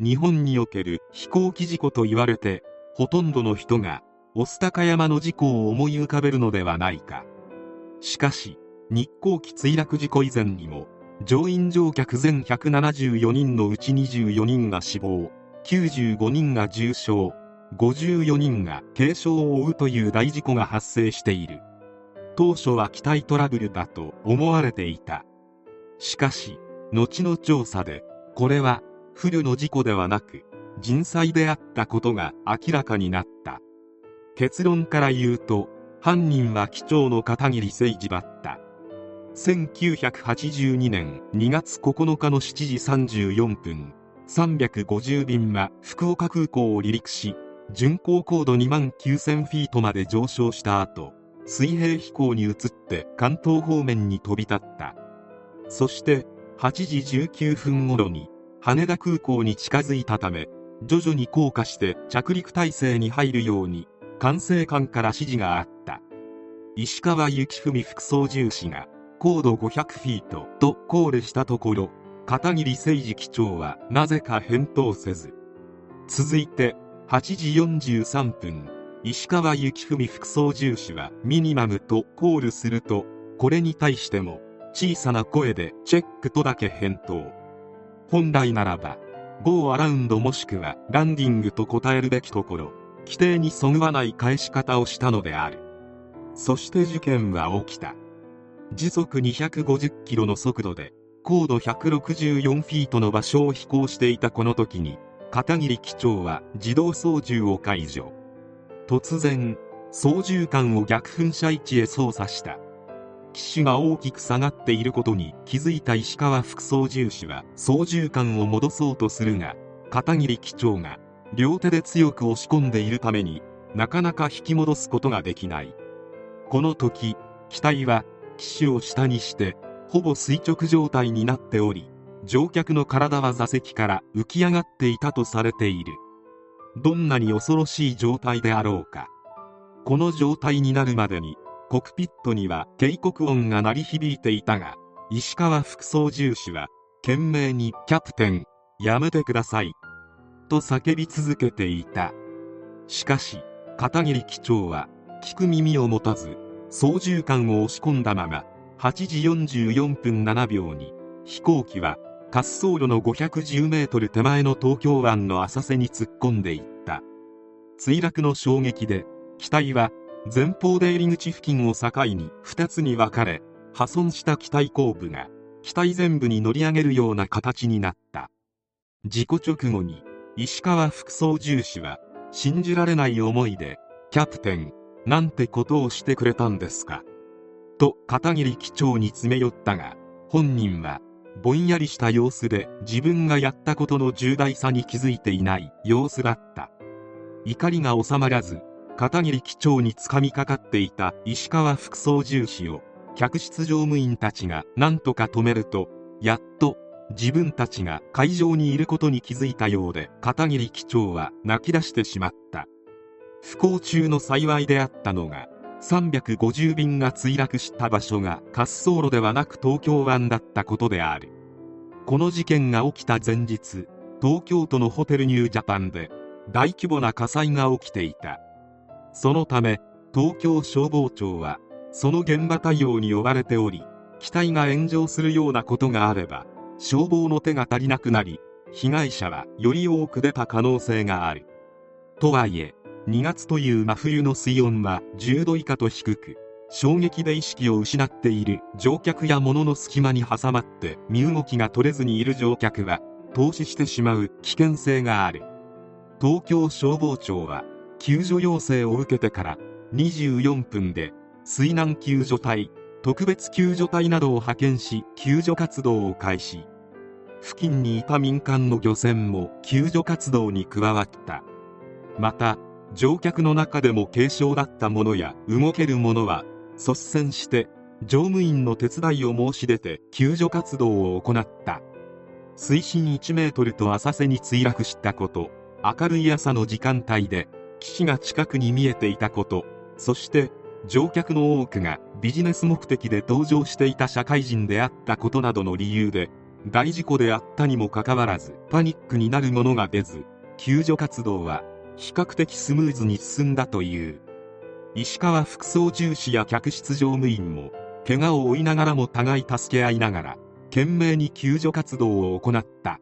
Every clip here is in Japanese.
日本における飛行機事故と言われてほとんどの人が御巣鷹山の事故を思い浮かべるのではないか。しかし日航機墜落事故以前にも乗員乗客全174人のうち24人が死亡95人が重傷54人が軽傷を負うという大事故が発生している。当初は機体トラブルだと思われていた。しかし後の調査でこれは不慮の事故ではなく人災であったことが明らかになった。結論から言うと犯人は機長の片桐誠二だった。1982年2月9日の7時34分350便は福岡空港を離陸し巡航高度2万9000フィートまで上昇した後水平飛行に移って関東方面に飛び立った。そして8時19分頃に羽田空港に近づいたため徐々に降下して着陸態勢に入るように管制官から指示があった。石川幸文副操縦士が高度500フィートとコールしたところ片桐誠二機長はなぜか返答せず。続いて8時43分石川幸文副操縦士はミニマムとコールするとこれに対しても小さな声でチェックとだけ返答。本来ならば Go アラウンドもしくはランディングと答えるべきところ規定にそぐわない返し方をしたのである。そして事件は起きた。時速250キロの速度で高度164フィートの場所を飛行していたこの時に片桐機長は自動操縦を解除。突然操縦桿を逆噴射位置へ操作した。機種が大きく下がっていることに気づいた石川副操縦士は操縦桿を戻そうとするが片桐機長が両手で強く押し込んでいるためになかなか引き戻すことができないこの時機体は機首を下にしてほぼ垂直状態になっており乗客の体は座席から浮き上がっていたとされている。どんなに恐ろしい状態であろうか。この状態になるまでにコクピットには警告音が鳴り響いていたが石川副操縦士は懸命に「キャプテンやめてください」と叫び続けていた。しかし片桐機長は聞く耳を持たず操縦桿を押し込んだまま8時44分7秒に飛行機は滑走路の510メートル手前の東京湾の浅瀬に突っ込んでいった。墜落の衝撃で機体は前方出入り口付近を境に2つに分かれ破損した機体後部が機体全部に乗り上げるような形になった。事故直後に石川副操縦士は信じられない思いでキャプテンなんてことをしてくれたんですかと片桐機長に詰め寄ったが本人はぼんやりした様子で自分がやったことの重大さに気づいていない様子だった。怒りが収まらず片桐機長につかみかかっていた石川副操縦士を客室乗務員たちが何とか止めるとやっと自分たちが会場にいることに気づいたようで片桐機長は泣き出してしまった。不幸中の幸いであったのが350便が墜落した場所が滑走路ではなく東京湾だったことである。この事件が起きた前日東京都のホテルニュージャパンで大規模な火災が起きていた。そのため東京消防庁はその現場対応に追われており機体が炎上するようなことがあれば消防の手が足りなくなり被害者はより多く出た可能性がある。とはいえ2月という真冬の水温は10度以下と低く衝撃で意識を失っている乗客や物の隙間に挟まって身動きが取れずにいる乗客は投資してしまう危険性がある。東京消防庁は救助要請を受けてから24分で水難救助隊特別救助隊などを派遣し救助活動を開始。付近にいた民間の漁船も救助活動に加わった。また乗客の中でも軽傷だった者や動ける者は率先して乗務員の手伝いを申し出て救助活動を行った。水深1メートルと浅瀬に墜落したこと明るい朝の時間帯で岸が近くに見えていたことそして乗客の多くがビジネス目的で搭乗していた社会人であったことなどの理由で大事故であったにもかかわらずパニックになるものが出ず救助活動は比較的スムーズに進んだという。石川副操縦士や客室乗務員も怪我を負いながらも互い助け合いながら懸命に救助活動を行った。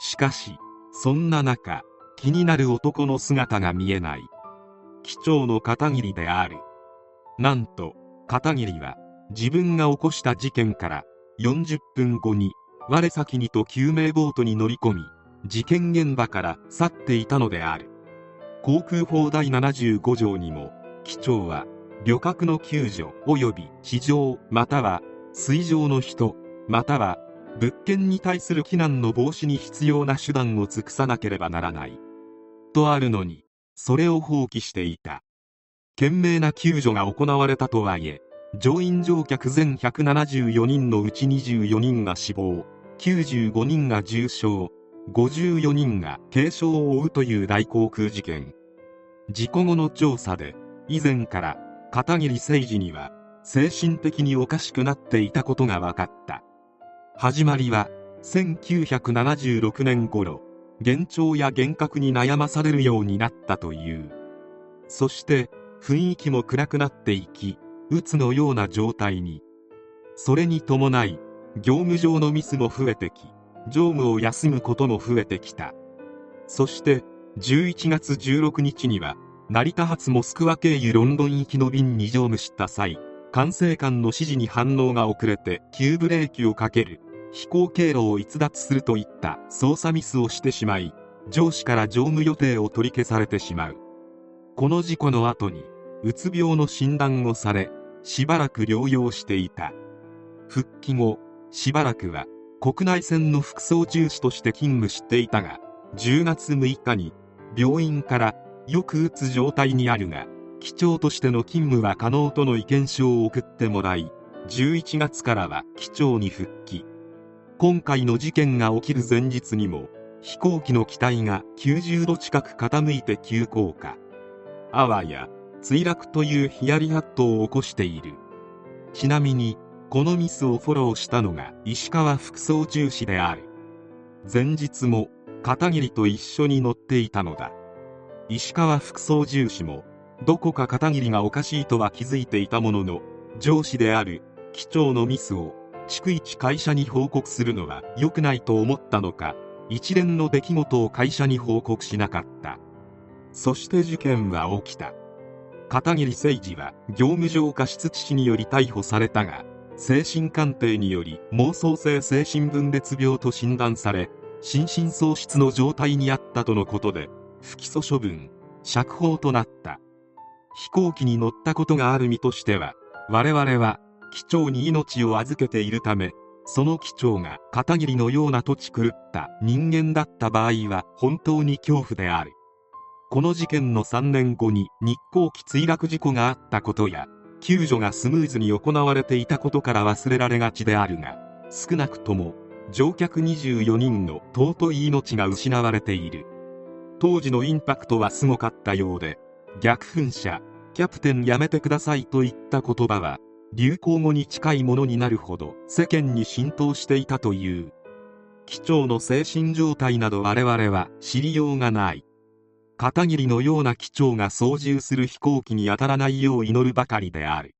しかしそんな中気になる男の姿が見えない。機長の片桐である。なんと片桐は自分が起こした事件から40分後に我先にと救命ボートに乗り込み事件現場から去っていたのである。航空法第75条にも機長は旅客の救助及び地上または水上の人または物件に対する避難の防止に必要な手段を尽くさなければならない。とあるのにそれを放棄していた。懸命な救助が行われたとはいえ乗員乗客全174人のうち24人が死亡95人が重傷54人が軽傷を負うという大航空事件。事故後の調査で以前から片桐誠二には精神的におかしくなっていたことが分かった。始まりは1976年頃。幻聴や幻覚に悩まされるようになったという。そして雰囲気も暗くなっていきうつのような状態に。それに伴い業務上のミスも増えてき乗務を休むことも増えてきた。そして11月16日には成田発モスクワ経由ロンドン行きの便に乗務した際管制官の指示に反応が遅れて急ブレーキをかける。飛行経路を逸脱するといった操作ミスをしてしまい上司から乗務予定を取り消されてしまう。この事故の後にうつ病の診断をされしばらく療養していた。復帰後しばらくは国内線の副操縦士として勤務していたが10月6日に病院からよく打つ状態にあるが機長としての勤務は可能との意見書を送ってもらい11月からは機長に復帰。今回の事件が起きる前日にも飛行機の機体が90度近く傾いて急降下。あわや墜落というヒヤリハットを起こしている。ちなみにこのミスをフォローしたのが石川副操縦士である。前日も片桐と一緒に乗っていたのだ。石川副操縦士もどこか片桐がおかしいとは気づいていたものの上司である機長のミスを逐一会社に報告するのは良くないと思ったのか一連の出来事を会社に報告しなかった。そして事件は起きた。片桐誠二は業務上過失致死により逮捕されたが精神鑑定により妄想性精神分裂病と診断され心神喪失の状態にあったとのことで不起訴処分釈放となった。飛行機に乗ったことがある身としては我々は機長に命を預けているためその機長が片桐のような土地狂った人間だった場合は本当に恐怖である。この事件の3年後に日航機墜落事故があったことや救助がスムーズに行われていたことから忘れられがちであるが少なくとも乗客24人の尊い命が失われている。当時のインパクトはすごかったようで逆噴射キャプテンやめてくださいといった言葉は流行語に近いものになるほど世間に浸透していたという。機長の精神状態など我々は知りようがない。片桐のような機長が操縦する飛行機に当たらないよう祈るばかりである。